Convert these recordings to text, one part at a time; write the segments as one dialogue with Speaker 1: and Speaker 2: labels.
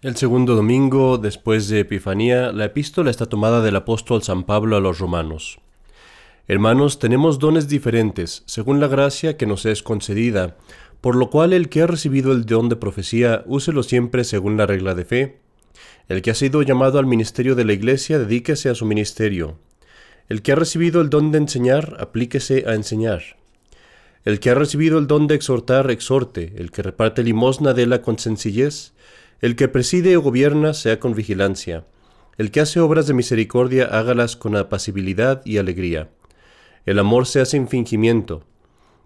Speaker 1: El segundo domingo después de Epifanía, la epístola está tomada del apóstol San Pablo a los romanos. Hermanos, tenemos dones diferentes, según la gracia que nos es concedida, por lo cual el que ha recibido el don de profecía, úselo siempre según la regla de fe. El que ha sido llamado al ministerio de la Iglesia, dedíquese a su ministerio. El que ha recibido el don de enseñar, aplíquese a enseñar. El que ha recibido el don de exhortar, exhorte. El que reparte limosna, déla con sencillez. El que preside o gobierna sea con vigilancia. El que hace obras de misericordia hágalas con apacibilidad y alegría. El amor sea sin fingimiento.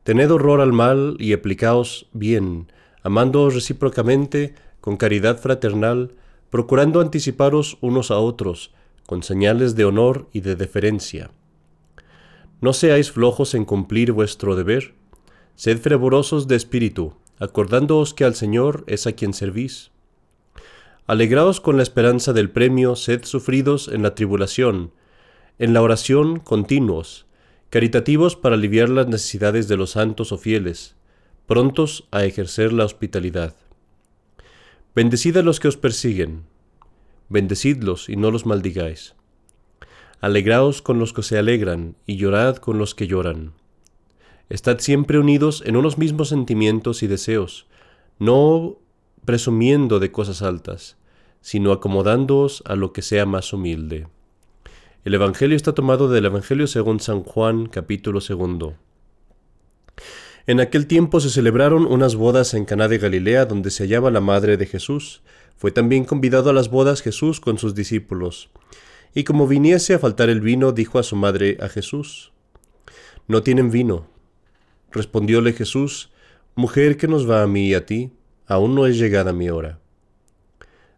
Speaker 1: Tened horror al mal y aplicaos bien, amándoos recíprocamente, con caridad fraternal, procurando anticiparos unos a otros, con señales de honor y de deferencia. No seáis flojos en cumplir vuestro deber, sed fervorosos de espíritu, acordándoos que al Señor es a quien servís. Alegraos con la esperanza del premio, sed sufridos en la tribulación, en la oración continuos, caritativos para aliviar las necesidades de los santos o fieles, prontos a ejercer la hospitalidad. Bendecid a los que os persiguen, bendecidlos y no los maldigáis. Alegraos con los que se alegran y llorad con los que lloran. Estad siempre unidos en unos mismos sentimientos y deseos, no presumiendo de cosas altas, sino acomodándoos a lo que sea más humilde. El Evangelio está tomado del Evangelio según San Juan capítulo segundo. En aquel tiempo se celebraron unas bodas en Caná de Galilea donde se hallaba la madre de Jesús. Fue también convidado a las bodas Jesús con sus discípulos. Y como viniese a faltar el vino, dijo a su madre a Jesús, No tienen vino. Respondióle Jesús, Mujer, ¿qué nos va a mí y a ti? Aún no es llegada mi hora.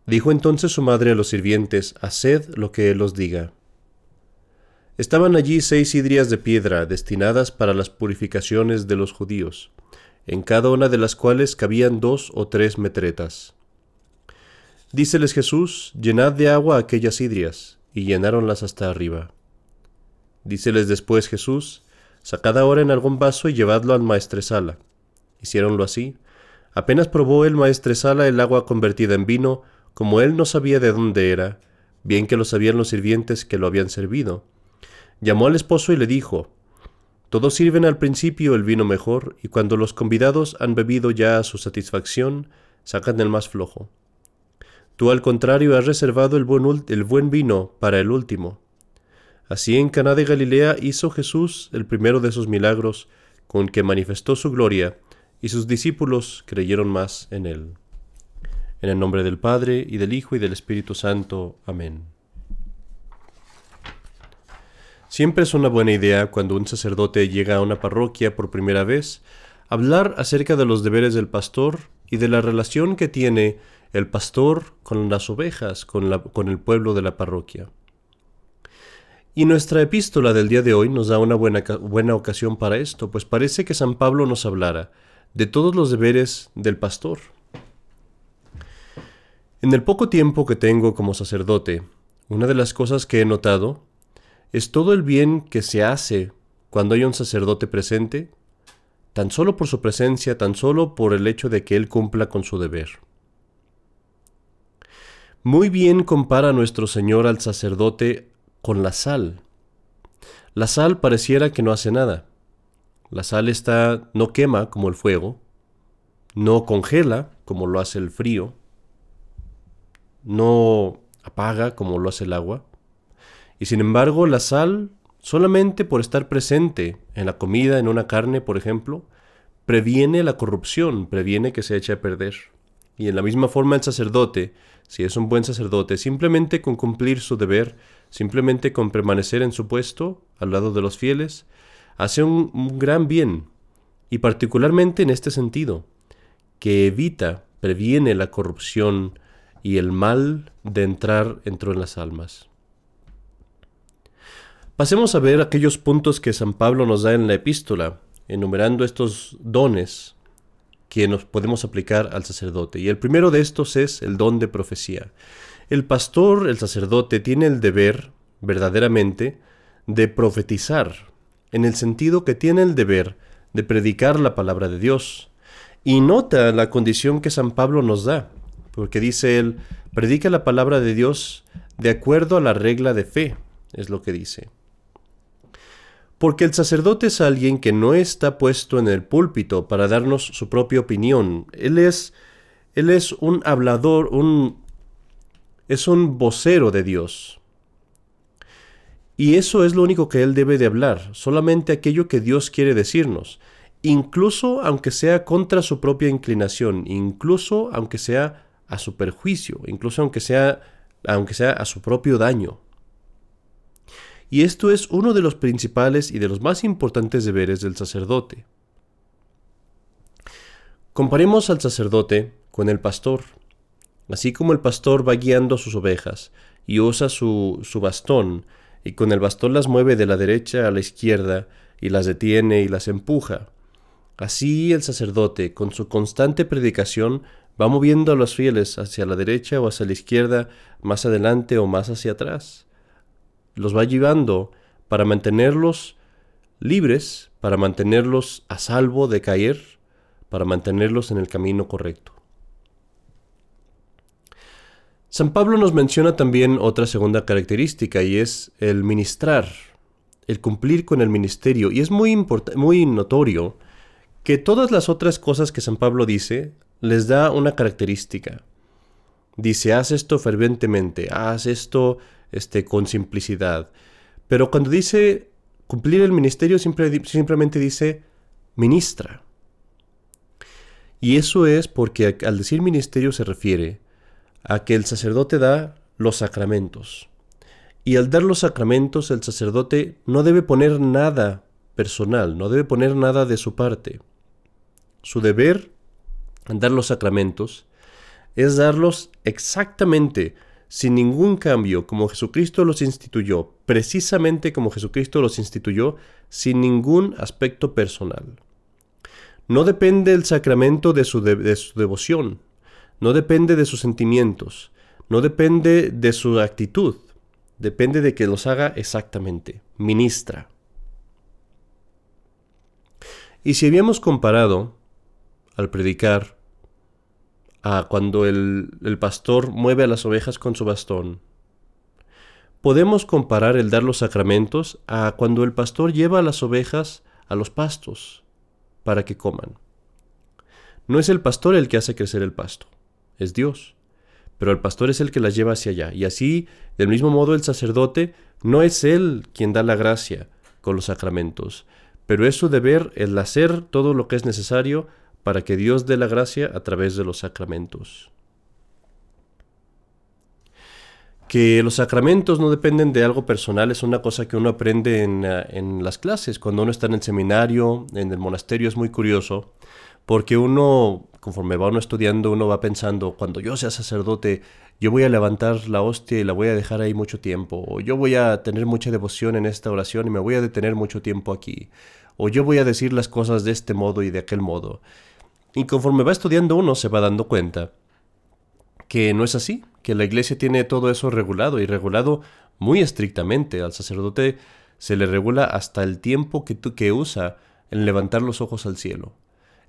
Speaker 1: Dijo entonces su madre a los sirvientes, Haced lo que él os diga. Estaban allí seis hidrias de piedra destinadas para las purificaciones de los judíos, en cada una de las cuales cabían dos o tres metretas. Díceles Jesús, llenad de agua aquellas hidrias, y llenáronlas hasta arriba. Díceles después Jesús, sacad ahora en algún vaso y llevadlo al maestresala. Hicieronlo así, Apenas probó el maestresala el agua convertida en vino, como él no sabía de dónde era, bien que lo sabían los sirvientes que lo habían servido. Llamó al esposo y le dijo, Todos sirven al principio el vino mejor, y cuando los convidados han bebido ya a su satisfacción, sacan el más flojo. Tú al contrario has reservado el buen, buen vino para el último. Así en Caná de Galilea hizo Jesús el primero de esos milagros con que manifestó su gloria, y sus discípulos creyeron más en él. En el nombre del Padre, y del Hijo, y del Espíritu Santo. Amén. Siempre es una buena idea cuando un sacerdote llega a una parroquia por primera vez, hablar acerca de los deberes del pastor y de la relación que tiene el pastor con las ovejas, con, la, con el pueblo de la parroquia. Y nuestra epístola del día de hoy nos da una buena, buena ocasión para esto, pues parece que San Pablo nos hablara de todos los deberes del pastor. En el poco tiempo que tengo como sacerdote, una de las cosas que he notado es todo el bien que se hace cuando hay un sacerdote presente, tan solo por su presencia, tan solo por el hecho de que él cumpla con su deber. Muy bien compara nuestro Señor al sacerdote con la sal. La sal pareciera que no hace nada, la sal está, no quema como el fuego, no congela como lo hace el frío, no apaga como lo hace el agua. Y sin embargo, la sal, solamente por estar presente en la comida, en una carne, por ejemplo, previene la corrupción, previene que se eche a perder. Y en la misma forma el sacerdote, si es un buen sacerdote, simplemente con cumplir su deber, simplemente con permanecer en su puesto al lado de los fieles, hace un, gran bien, y particularmente en este sentido, que evita, previene la corrupción y el mal de entrar dentro en las almas. Pasemos a ver aquellos puntos que San Pablo nos da en la epístola, enumerando estos dones que nos podemos aplicar al sacerdote. Y el primero de estos es el don de profecía. El pastor, el sacerdote, tiene el deber, verdaderamente, de profetizar, en el sentido que tiene el deber de predicar la palabra de Dios. Y nota la condición que San Pablo nos da, porque dice él, predica la palabra de Dios de acuerdo a la regla de fe, es lo que dice. Porque el sacerdote es alguien que no está puesto en el púlpito para darnos su propia opinión. Él es, él es un hablador, un, es un vocero de Dios. Y eso es lo único que él debe de hablar, solamente aquello que Dios quiere decirnos, incluso aunque sea contra su propia inclinación, incluso aunque sea a su perjuicio, incluso aunque sea, aunque sea a su propio daño. Y esto es uno de los principales y de los más importantes deberes del sacerdote. Comparemos al sacerdote con el pastor. Así como el pastor va guiando a sus ovejas y usa su, su bastón, y con el bastón las mueve de la derecha a la izquierda, y las detiene y las empuja. Así el sacerdote, con su constante predicación, va moviendo a los fieles hacia la derecha o hacia la izquierda, más adelante o más hacia atrás. Los va llevando para mantenerlos libres, para mantenerlos a salvo de caer, para mantenerlos en el camino correcto. San Pablo nos menciona también otra segunda característica y es el ministrar, el cumplir con el ministerio. Y es muy, muy notorio que todas las otras cosas que San Pablo dice les da una característica. Dice, haz esto fervientemente, haz esto este, con simplicidad. Pero cuando dice cumplir el ministerio, simplemente dice ministra. Y eso es porque al decir ministerio se refiere a que el sacerdote da los sacramentos. Y al dar los sacramentos el sacerdote no debe poner nada personal, no debe poner nada de su parte. Su deber al dar los sacramentos es darlos exactamente, sin ningún cambio, como Jesucristo los instituyó, precisamente como Jesucristo los instituyó, sin ningún aspecto personal. No depende el sacramento de su, de su devoción, no depende de sus sentimientos, no depende de su actitud, depende de que los haga exactamente, ministra. Y si habíamos comparado al predicar a cuando el, el, pastor mueve a las ovejas con su bastón, podemos comparar el dar los sacramentos a cuando el pastor lleva a las ovejas a los pastos para que coman. No es el pastor el que hace crecer el pasto es Dios. Pero el pastor es el que las lleva hacia allá. Y así, del mismo modo, el sacerdote no es él quien da la gracia con los sacramentos, pero es su deber el hacer todo lo que es necesario para que Dios dé la gracia a través de los sacramentos. Que los sacramentos no dependen de algo personal es una cosa que uno aprende en, eh, en las clases. Cuando uno está en el seminario, en el monasterio, es muy curioso porque uno, conforme va uno estudiando, uno va pensando, cuando yo sea sacerdote, yo voy a levantar la hostia y la voy a dejar ahí mucho tiempo, o yo voy a tener mucha devoción en esta oración y me voy a detener mucho tiempo aquí, o yo voy a decir las cosas de este modo y de aquel modo. Y conforme va estudiando uno se va dando cuenta que no es así, que la iglesia tiene todo eso regulado y regulado muy estrictamente. Al sacerdote se le regula hasta el tiempo que, que usa en levantar los ojos al cielo.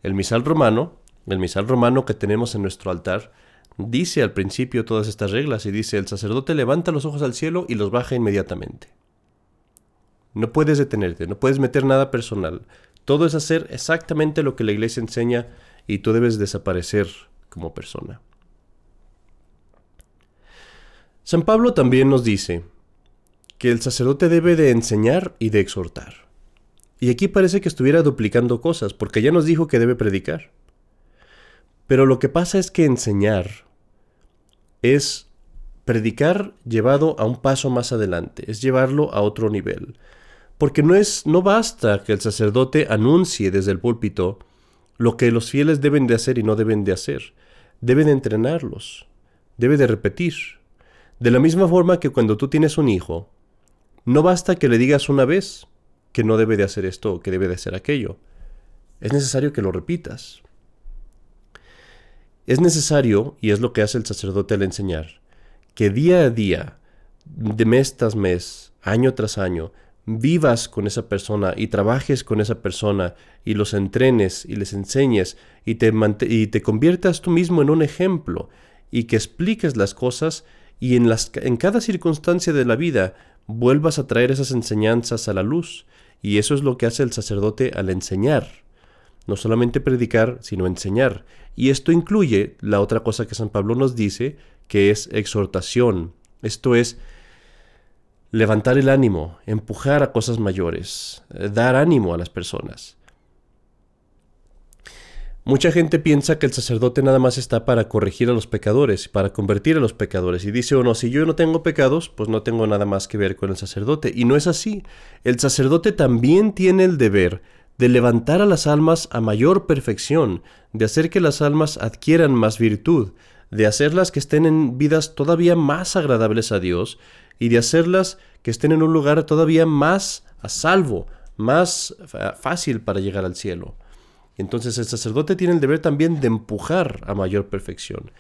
Speaker 1: El misal romano, el misal romano que tenemos en nuestro altar, dice al principio todas estas reglas y dice, el sacerdote levanta los ojos al cielo y los baja inmediatamente. No puedes detenerte, no puedes meter nada personal. Todo es hacer exactamente lo que la iglesia enseña y tú debes desaparecer como persona. San Pablo también nos dice que el sacerdote debe de enseñar y de exhortar. Y aquí parece que estuviera duplicando cosas, porque ya nos dijo que debe predicar. Pero lo que pasa es que enseñar es predicar llevado a un paso más adelante, es llevarlo a otro nivel. Porque no es no basta que el sacerdote anuncie desde el púlpito lo que los fieles deben de hacer y no deben de hacer. Debe de entrenarlos, debe de repetir. De la misma forma que cuando tú tienes un hijo, no basta que le digas una vez, que no debe de hacer esto o que debe de hacer aquello. Es necesario que lo repitas. Es necesario, y es lo que hace el sacerdote al enseñar, que día a día, de mes tras mes, año tras año, vivas con esa persona y trabajes con esa persona y los entrenes y les enseñes y te, y te conviertas tú mismo en un ejemplo y que expliques las cosas y en, las, en cada circunstancia de la vida vuelvas a traer esas enseñanzas a la luz. Y eso es lo que hace el sacerdote al enseñar. No solamente predicar, sino enseñar. Y esto incluye la otra cosa que San Pablo nos dice, que es exhortación. Esto es levantar el ánimo, empujar a cosas mayores, eh, dar ánimo a las personas. Mucha gente piensa que el sacerdote nada más está para corregir a los pecadores, para convertir a los pecadores. Y dice uno, si yo no tengo pecados, pues no tengo nada más que ver con el sacerdote. Y no es así. El sacerdote también tiene el deber de levantar a las almas a mayor perfección, de hacer que las almas adquieran más virtud, de hacerlas que estén en vidas todavía más agradables a Dios y de hacerlas que estén en un lugar todavía más a salvo, más fácil para llegar al cielo. Entonces el sacerdote tiene el deber también de empujar a mayor perfección.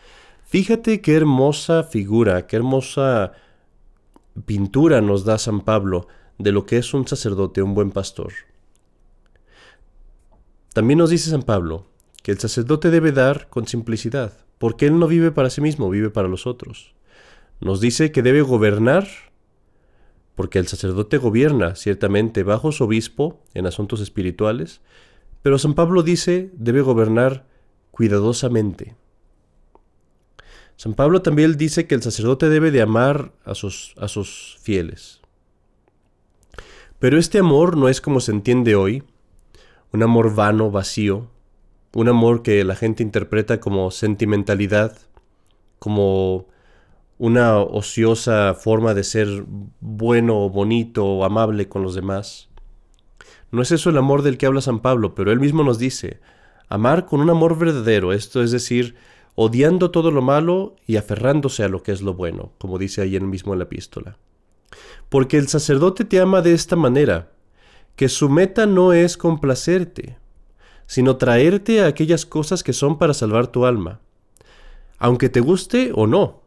Speaker 1: Fíjate qué hermosa figura, qué hermosa pintura nos da San Pablo de lo que es un sacerdote, un buen pastor. También nos dice San Pablo que el sacerdote debe dar con simplicidad, porque él no vive para sí mismo, vive para los otros. Nos dice que debe gobernar, porque el sacerdote gobierna ciertamente bajo su obispo en asuntos espirituales, pero San Pablo dice debe gobernar cuidadosamente. San Pablo también dice que el sacerdote debe de amar a sus, a sus fieles. Pero este amor no es como se entiende hoy, un amor vano, vacío, un amor que la gente interpreta como sentimentalidad, como una ociosa forma de ser bueno, bonito o amable con los demás. No es eso el amor del que habla San Pablo, pero él mismo nos dice, amar con un amor verdadero, esto es decir, odiando todo lo malo y aferrándose a lo que es lo bueno, como dice ahí mismo en la epístola. Porque el sacerdote te ama de esta manera, que su meta no es complacerte, sino traerte a aquellas cosas que son para salvar tu alma, aunque te guste o no,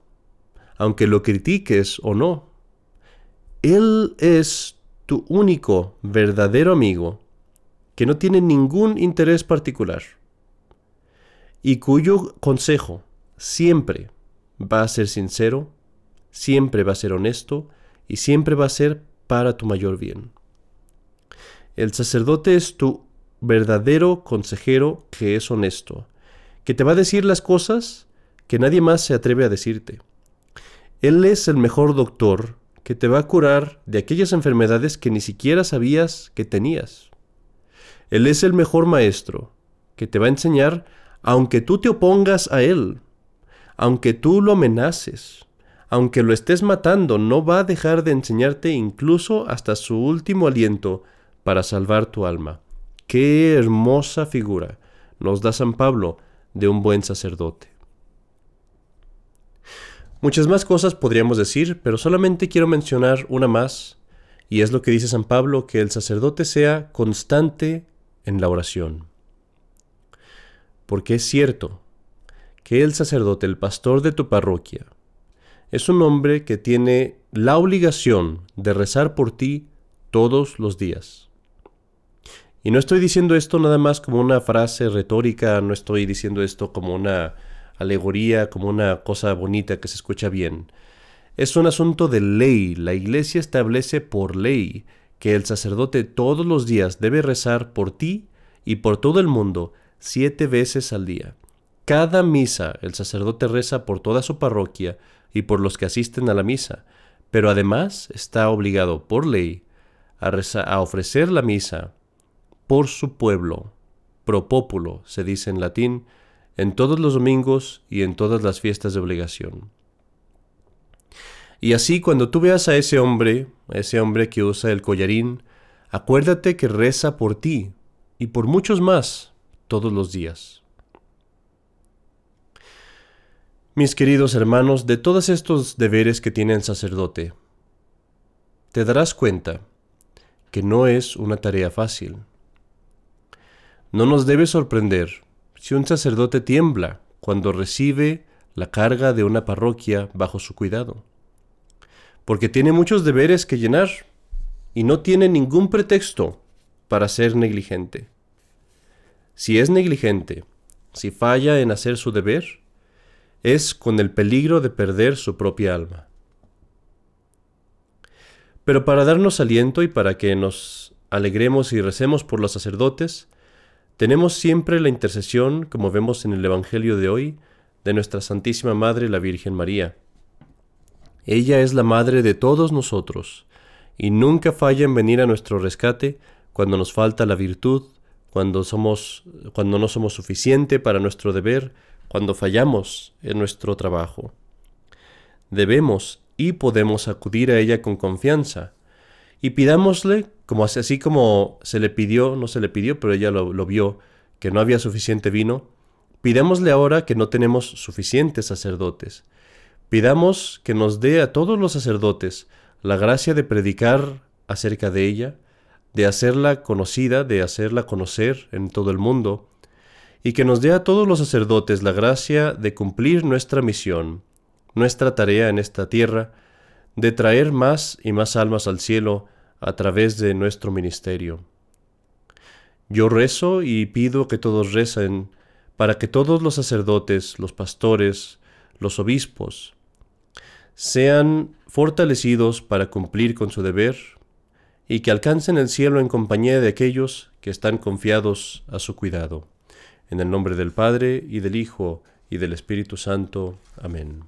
Speaker 1: aunque lo critiques o no. Él es tu único verdadero amigo, que no tiene ningún interés particular y cuyo consejo siempre va a ser sincero, siempre va a ser honesto y siempre va a ser para tu mayor bien. El sacerdote es tu verdadero consejero que es honesto, que te va a decir las cosas que nadie más se atreve a decirte. Él es el mejor doctor que te va a curar de aquellas enfermedades que ni siquiera sabías que tenías. Él es el mejor maestro, que te va a enseñar aunque tú te opongas a Él, aunque tú lo amenaces, aunque lo estés matando, no va a dejar de enseñarte incluso hasta su último aliento para salvar tu alma. Qué hermosa figura nos da San Pablo de un buen sacerdote. Muchas más cosas podríamos decir, pero solamente quiero mencionar una más, y es lo que dice San Pablo, que el sacerdote sea constante en la oración. Porque es cierto que el sacerdote, el pastor de tu parroquia, es un hombre que tiene la obligación de rezar por ti todos los días. Y no estoy diciendo esto nada más como una frase retórica, no estoy diciendo esto como una alegoría, como una cosa bonita que se escucha bien. Es un asunto de ley. La Iglesia establece por ley que el sacerdote todos los días debe rezar por ti y por todo el mundo siete veces al día. Cada misa el sacerdote reza por toda su parroquia y por los que asisten a la misa, pero además está obligado por ley a, a ofrecer la misa por su pueblo, pro populo, se dice en latín, en todos los domingos y en todas las fiestas de obligación. Y así cuando tú veas a ese hombre, a ese hombre que usa el collarín, acuérdate que reza por ti y por muchos más todos los días. Mis queridos hermanos, de todos estos deberes que tiene el sacerdote, te darás cuenta que no es una tarea fácil. No nos debe sorprender si un sacerdote tiembla cuando recibe la carga de una parroquia bajo su cuidado, porque tiene muchos deberes que llenar y no tiene ningún pretexto para ser negligente. Si es negligente, si falla en hacer su deber, es con el peligro de perder su propia alma. Pero para darnos aliento y para que nos alegremos y recemos por los sacerdotes, tenemos siempre la intercesión, como vemos en el Evangelio de hoy, de nuestra Santísima Madre la Virgen María. Ella es la Madre de todos nosotros, y nunca falla en venir a nuestro rescate cuando nos falta la virtud, cuando, somos, cuando no somos suficiente para nuestro deber, cuando fallamos en nuestro trabajo. Debemos y podemos acudir a ella con confianza, y pidámosle, como así como se le pidió, no se le pidió, pero ella lo, lo vio, que no había suficiente vino, pidámosle ahora que no tenemos suficientes sacerdotes. Pidamos que nos dé a todos los sacerdotes la gracia de predicar acerca de ella, de hacerla conocida, de hacerla conocer en todo el mundo, y que nos dé a todos los sacerdotes la gracia de cumplir nuestra misión, nuestra tarea en esta tierra, de traer más y más almas al cielo a través de nuestro ministerio. Yo rezo y pido que todos recen para que todos los sacerdotes, los pastores, los obispos, sean fortalecidos para cumplir con su deber y que alcancen el cielo en compañía de aquellos que están confiados a su cuidado. En el nombre del Padre, y del Hijo, y del Espíritu Santo. Amén.